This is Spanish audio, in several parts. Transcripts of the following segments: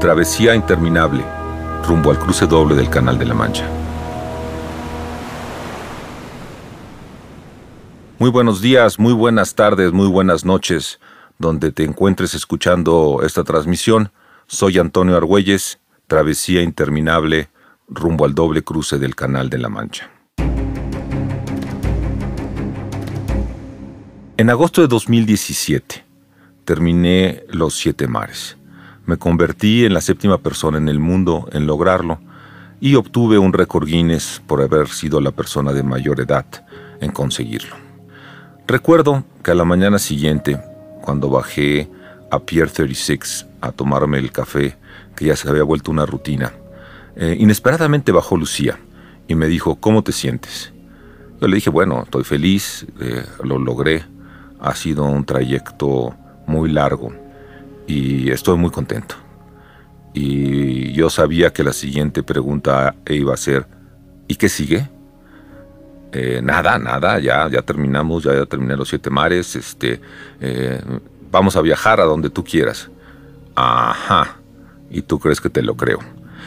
Travesía interminable, rumbo al cruce doble del Canal de la Mancha. Muy buenos días, muy buenas tardes, muy buenas noches, donde te encuentres escuchando esta transmisión. Soy Antonio Argüelles, Travesía interminable, rumbo al doble cruce del Canal de la Mancha. En agosto de 2017 terminé los siete mares. Me convertí en la séptima persona en el mundo en lograrlo y obtuve un récord Guinness por haber sido la persona de mayor edad en conseguirlo. Recuerdo que a la mañana siguiente, cuando bajé a Pier 36 a tomarme el café, que ya se había vuelto una rutina, eh, inesperadamente bajó Lucía y me dijo, ¿cómo te sientes? Yo le dije, bueno, estoy feliz, eh, lo logré, ha sido un trayecto muy largo y estoy muy contento. Y yo sabía que la siguiente pregunta iba a ser, ¿y qué sigue? Eh, nada, nada, ya, ya terminamos, ya, ya terminé los siete mares, este, eh, vamos a viajar a donde tú quieras. Ajá, y tú crees que te lo creo.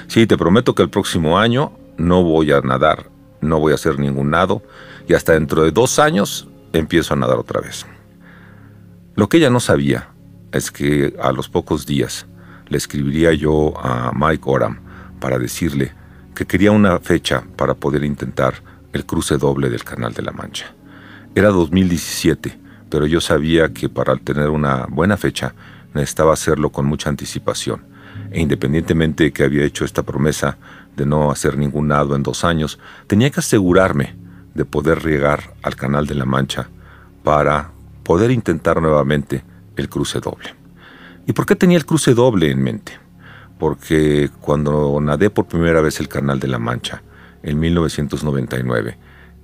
Sí, te prometo que el próximo año no voy a nadar, no voy a hacer ningún nado, y hasta dentro de dos años empiezo a nadar otra vez. Lo que ella no sabía es que a los pocos días le escribiría yo a Mike Oram para decirle que quería una fecha para poder intentar el cruce doble del Canal de la Mancha. Era 2017, pero yo sabía que para tener una buena fecha necesitaba hacerlo con mucha anticipación. E independientemente de que había hecho esta promesa de no hacer ningún nado en dos años, tenía que asegurarme de poder llegar al Canal de la Mancha para poder intentar nuevamente el cruce doble. ¿Y por qué tenía el cruce doble en mente? Porque cuando nadé por primera vez el Canal de la Mancha, en 1999,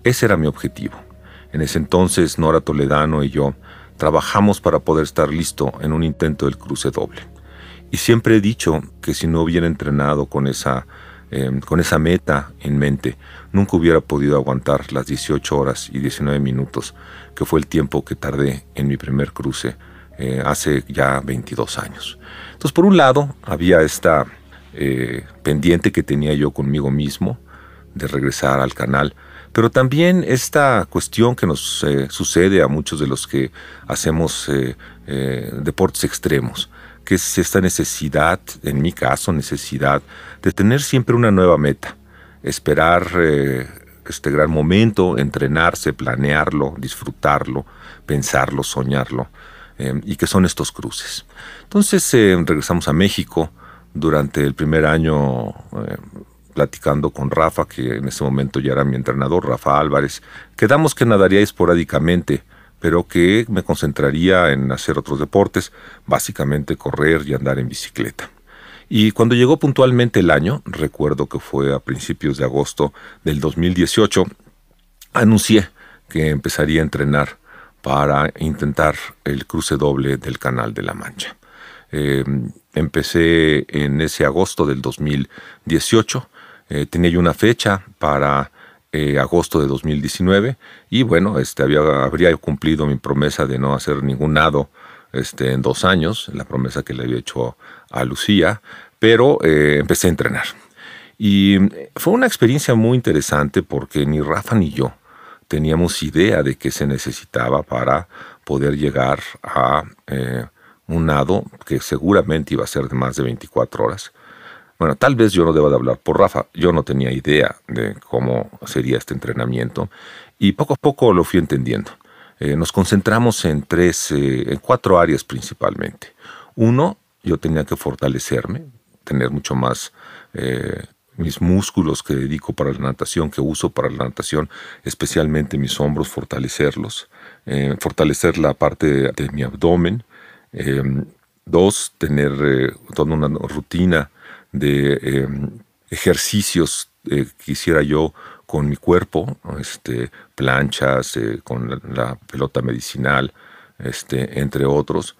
ese era mi objetivo. En ese entonces, Nora Toledano y yo trabajamos para poder estar listo en un intento del cruce doble. Y siempre he dicho que si no hubiera entrenado con esa, em, con esa meta en mente, nunca hubiera podido aguantar las 18 horas y 19 minutos que fue el tiempo que tardé en mi primer cruce eh, hace ya 22 años. Entonces, por un lado, había esta eh, pendiente que tenía yo conmigo mismo de regresar al canal, pero también esta cuestión que nos eh, sucede a muchos de los que hacemos deportes extremos, que es esta necesidad, en mi caso, necesidad de tener siempre una nueva meta, esperar este gran momento, entrenarse, planearlo, disfrutarlo, pensarlo, soñarlo, eh, y que son estos cruces. Entonces eh, regresamos a México durante el primer año eh, platicando con Rafa, que en ese momento ya era mi entrenador, Rafa Álvarez. Quedamos que nadaría esporádicamente, pero que me concentraría en hacer otros deportes, básicamente correr y andar en bicicleta. Y cuando llegó puntualmente el año, recuerdo que fue a principios de agosto del 2018, anuncié que empezaría a entrenar para intentar el cruce doble del Canal de la Mancha. Em, empecé en ese agosto del 2018, eh, tenía yo una fecha para eh, agosto de 2019 y bueno, este, había, habría cumplido mi promesa de no hacer ningún nado este, en dos años, la promesa que le había hecho a Lucía, pero eh, empecé a entrenar. Y fue una experiencia muy interesante porque ni Rafa ni yo teníamos idea de qué se necesitaba para poder llegar a eh, un nado que seguramente iba a ser de más de 24 horas. Bueno, tal vez yo no deba de hablar por Rafa, yo no tenía idea de cómo sería este entrenamiento y poco a poco lo fui entendiendo. Eh, nos concentramos en tres, eh, en cuatro áreas principalmente. Uno, yo tenía que fortalecerme, tener mucho más mis músculos que dedico para la natación, que uso para la natación, especialmente mis hombros, fortalecerlos, fortalecer la parte de, mi abdomen. dos, tener toda una rutina de ejercicios que hiciera yo con mi cuerpo, este, planchas, eh, con la, pelota medicinal, este, entre otros.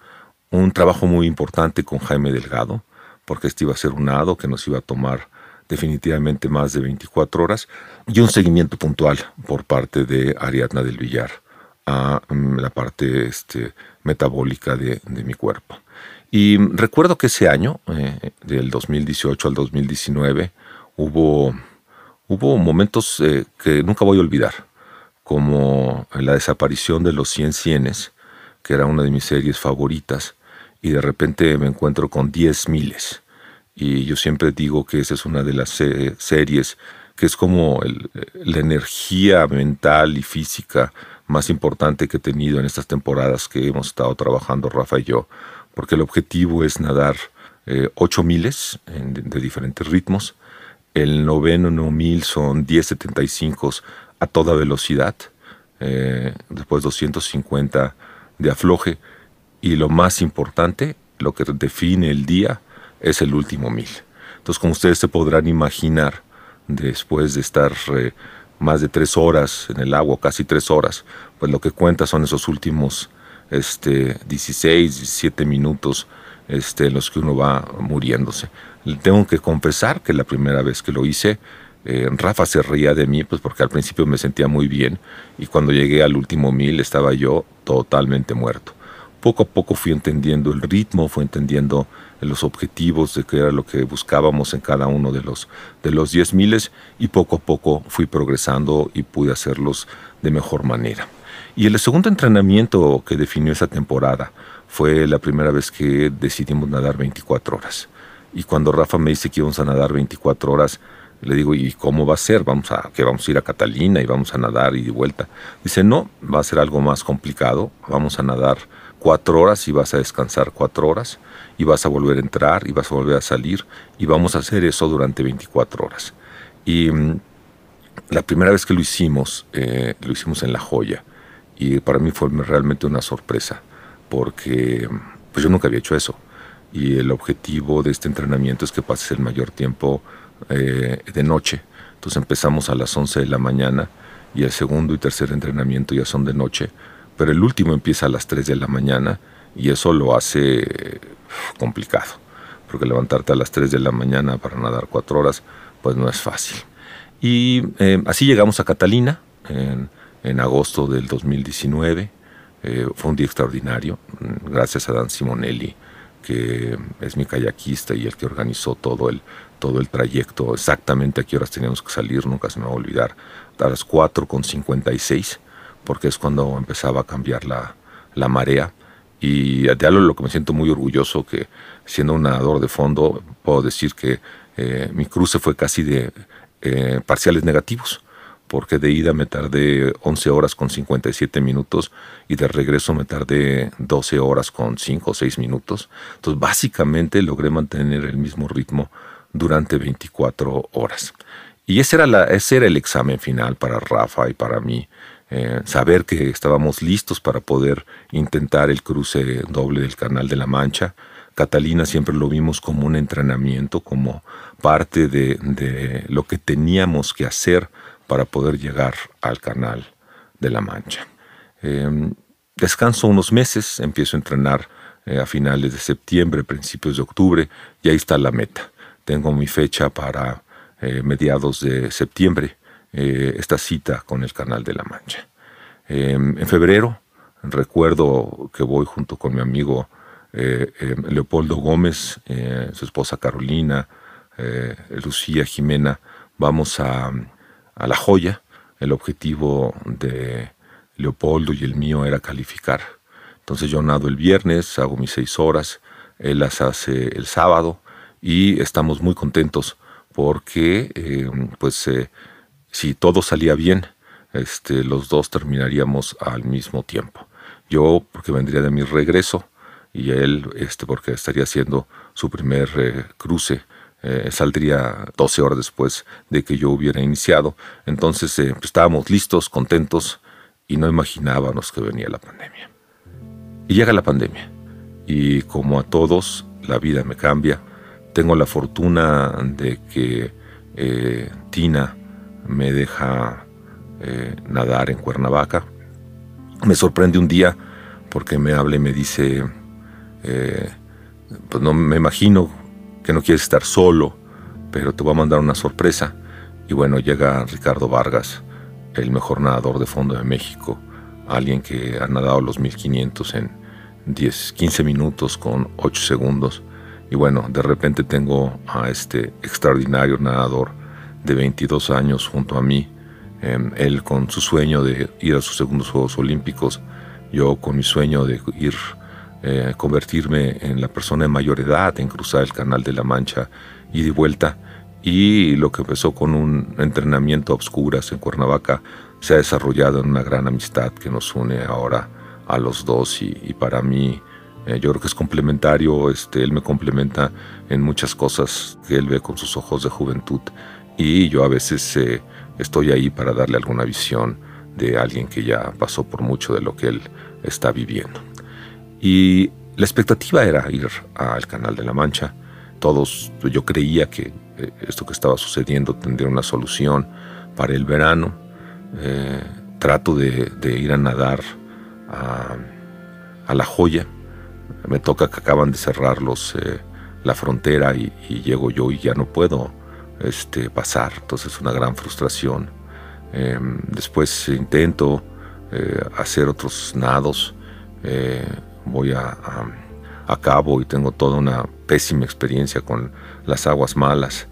Un trabajo muy importante con Jaime Delgado, porque este iba a ser un nado que nos iba a tomar definitivamente más de 24 horas, y un seguimiento puntual por parte de Ariadna del Villar a mm, la parte este, metabólica de, mi cuerpo. Y recuerdo que ese año, eh, del 2018 al 2019, hubo, hubo momentos eh, que nunca voy a olvidar, como la desaparición de los 100 cienes, que era una de mis series favoritas, y de repente me encuentro con 10 miles. Y yo siempre digo que esa es una de las series que es como la energía mental y física más importante que he tenido en estas temporadas que hemos estado trabajando Rafa y yo, porque el objetivo es nadar eh, 8 miles de, diferentes ritmos. El noveno mil son 10.75 a toda velocidad, eh, después 250 de afloje y lo más importante, lo que define el día, es el último mil. Entonces, como ustedes se podrán imaginar, después de estar eh, más de tres horas en el agua, casi tres horas, pues lo que cuenta son esos últimos este, 16, 17 minutos este, en los que uno va muriéndose. Tengo que confesar que la primera vez que lo hice, eh, Rafa se reía de mí, pues porque al principio me sentía muy bien y cuando llegué al último mil estaba yo totalmente muerto. Poco a poco fui entendiendo el ritmo, fui entendiendo los objetivos de qué era lo que buscábamos en cada uno de los, de los 10 miles y poco a poco fui progresando y pude hacerlos de mejor manera. Y el segundo entrenamiento que definió esa temporada fue la primera vez que decidimos nadar 24 horas. Y cuando Rafa me dice que íbamos a nadar 24 horas, le digo, ¿y cómo va a ser? ¿Vamos a, que vamos a ir a Catalina y vamos a nadar y de vuelta? Dice, no, va a ser algo más complicado. Vamos a nadar cuatro horas y vas a descansar cuatro horas y vas a volver a entrar y vas a volver a salir y vamos a hacer eso durante 24 horas. Y mm, la primera vez que lo hicimos, eh, lo hicimos en La Joya y para mí fue realmente una sorpresa, porque pues yo nunca había hecho eso. Y el objetivo de este entrenamiento es que pases el mayor tiempo eh, de noche. Entonces empezamos a las 11 de la mañana y el segundo y tercer entrenamiento ya son de noche, pero el último empieza a las 3 de la mañana y eso lo hace complicado, porque levantarte a las 3 de la mañana para nadar 4 horas, pues no es fácil. Y eh, así llegamos a Catalina, en, en agosto del 2019. Eh, fue un día extraordinario, mm, gracias a Dan Simonelli, que es mi kayakista y el que organizó todo el, todo el trayecto, exactamente a qué horas teníamos que salir, nunca se me va a olvidar, a las 4.56, porque es cuando empezaba a cambiar la, la marea. Y de algo lo que me siento muy orgulloso, que siendo un nadador de fondo, puedo decir que eh, mi cruce fue casi de eh, parciales negativos porque de ida me tardé 11 horas con 57 minutos y de regreso me tardé 12 horas con 5 o 6 minutos. Entonces básicamente logré mantener el mismo ritmo durante 24 horas. Y ese era, la, ese era el examen final para Rafa y para mí. Eh, saber que estábamos listos para poder intentar el cruce doble del Canal de la Mancha. Catalina siempre lo vimos como un entrenamiento, como parte de, lo que teníamos que hacer para poder llegar al canal de la Mancha. Em, descanso unos meses, empiezo a entrenar eh, a finales de septiembre, principios de octubre, y ahí está la meta. Tengo mi fecha para eh, mediados de septiembre, eh, esta cita con el canal de la Mancha. Em, en febrero, recuerdo que voy junto con mi amigo em, Leopoldo Gómez, su esposa Carolina, Lucía Jimena, vamos a a la joya. El objetivo de Leopoldo y el mío era calificar. Entonces yo nado el viernes, hago mis seis horas, él las hace el sábado y estamos muy contentos porque eh, pues eh, si todo salía bien, este, los dos terminaríamos al mismo tiempo. Yo porque vendría de mi regreso y él este, porque estaría haciendo su primer eh, cruce eh, saldría 12 horas después de que yo hubiera iniciado. Entonces eh, pues, estábamos listos, contentos y no imaginábamos que venía la pandemia. Y llega la pandemia y como a todos la vida me cambia. Tengo la fortuna de que Tina me deja nadar en Cuernavaca. Me sorprende un día porque me habla y me dice, pues no me imagino que no quieres estar solo, pero te voy a mandar una sorpresa. Y bueno, llega Ricardo Vargas, el mejor nadador de fondo de México, alguien que ha nadado los 1500 en 10, 15 minutos con 8 segundos. Y bueno, de repente tengo a este extraordinario nadador de 22 años junto a mí, em, él con su sueño de ir a sus segundos Juegos Olímpicos, yo con mi sueño de ir, eh, convertirme en la persona de mayor edad, en cruzar el Canal de la Mancha y de vuelta. Y lo que empezó con un entrenamiento a obscuras en Cuernavaca se ha desarrollado en una gran amistad que nos une ahora a los dos y, para mí eh, yo creo que es complementario, este, él me complementa en muchas cosas que él ve con sus ojos de juventud y yo a veces eh, estoy ahí para darle alguna visión de alguien que ya pasó por mucho de lo que él está viviendo. Y la expectativa era ir al Canal de la Mancha. Todos, yo creía que eh, esto que estaba sucediendo tendría una solución para el verano. trato de, ir a nadar a, La Joya. Me toca que acaban de cerrar los, eh, la frontera y, llego yo y ya no puedo este, pasar. Entonces es una gran frustración. Em, después intento eh, hacer otros nados. Eh, voy a, a, cabo y tengo toda una pésima experiencia con las aguas malas.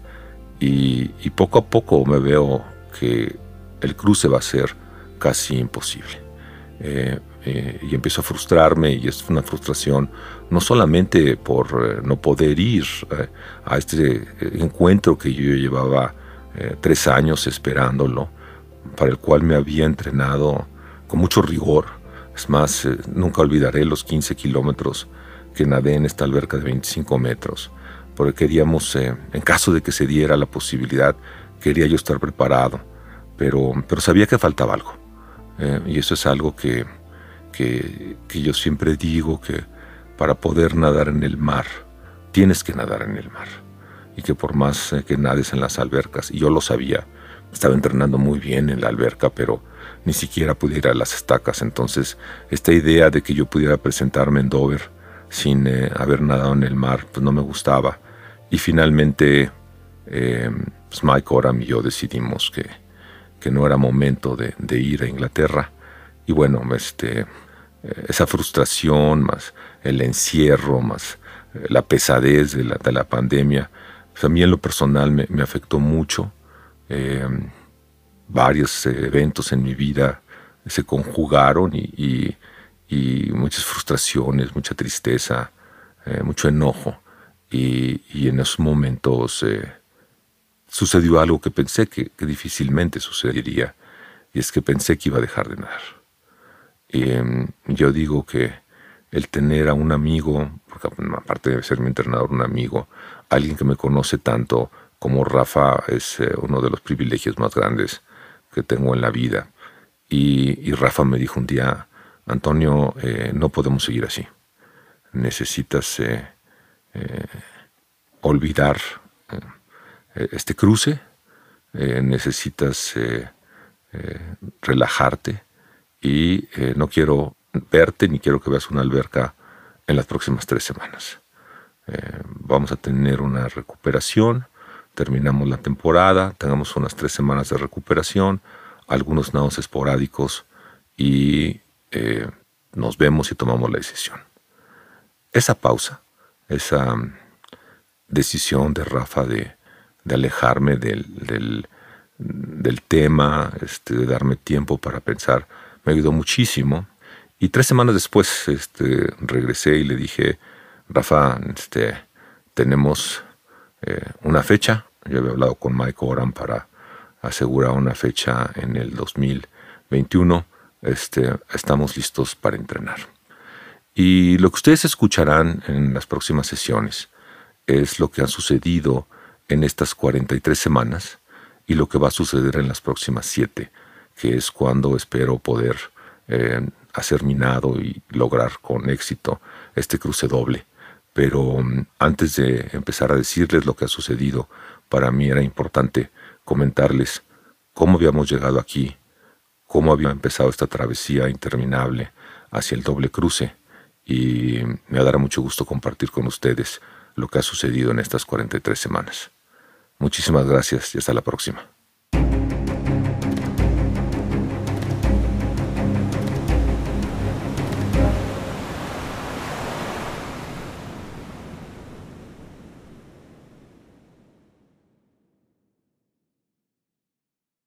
Y, y poco a poco me veo que el cruce va a ser casi imposible. Eh, eh, y empiezo a frustrarme y es una frustración no solamente por eh, no poder ir a este encuentro que yo llevaba tres años esperándolo, para el cual me había entrenado con mucho rigor. Es más, nunca olvidaré los 15 kilómetros que nadé en esta alberca de 25 metros, porque queríamos, en caso de que se diera la posibilidad, quería yo estar preparado, pero, pero sabía que faltaba algo eh, y eso es algo que, que, yo siempre digo que para poder nadar en el mar, tienes que nadar en el mar. Y que por más eh, que nades en las albercas, y yo lo sabía, estaba entrenando muy bien en la alberca, pero ni siquiera pude ir a las estacas. Entonces, esta idea de que yo pudiera presentarme en Dover sin eh, haber nadado en el mar, pues no me gustaba. Y finalmente, pues Mike Oram y yo decidimos que, que no era momento de, ir a Inglaterra. Y bueno, este, eh, esa frustración, más el encierro, más eh, la pesadez de la, de la pandemia, pues a mí en lo personal me, afectó mucho. Em, varios eventos en mi vida se conjugaron y, muchas frustraciones, mucha tristeza, eh, mucho enojo. Y, en esos momentos sucedió algo que pensé que, difícilmente sucedería, y es que pensé que iba a dejar de nadar. Y, em, yo digo que el tener a un amigo, porque aparte de ser mi entrenador, un amigo, alguien que me conoce tanto como Rafa, es eh, uno de los privilegios más grandes que tengo en la vida. Y, Rafa me dijo un día, Antonio, eh, no podemos seguir así. Necesitas eh, olvidar eh, este cruce, eh, necesitas eh, relajarte y no quiero verte ni quiero que veas una alberca en las próximas tres semanas. vamos a tener una recuperación, terminamos la temporada, tengamos unas tres semanas de recuperación, algunos nados esporádicos y nos vemos y tomamos la decisión. Esa pausa, esa mm, decisión de Rafa de de alejarme del, del, tema, este, de darme tiempo para pensar, me ayudó muchísimo. Y tres semanas después este, regresé y le dije, Rafa, este, tenemos eh, una fecha. Yo había hablado con Mike Oran para asegurar una fecha en el 2021. Este, estamos listos para entrenar. Y lo que ustedes escucharán en las próximas sesiones es lo que ha sucedido en estas 43 semanas y lo que va a suceder en las próximas 7, que es cuando espero poder eh, hacer mi nado y lograr con éxito este cruce doble. Pero mm, antes de empezar a decirles lo que ha sucedido, para mí era importante comentarles cómo habíamos llegado aquí, cómo había empezado esta travesía interminable hacia el doble cruce y me dará mucho gusto compartir con ustedes lo que ha sucedido en estas 43 semanas. Muchísimas gracias y hasta la próxima.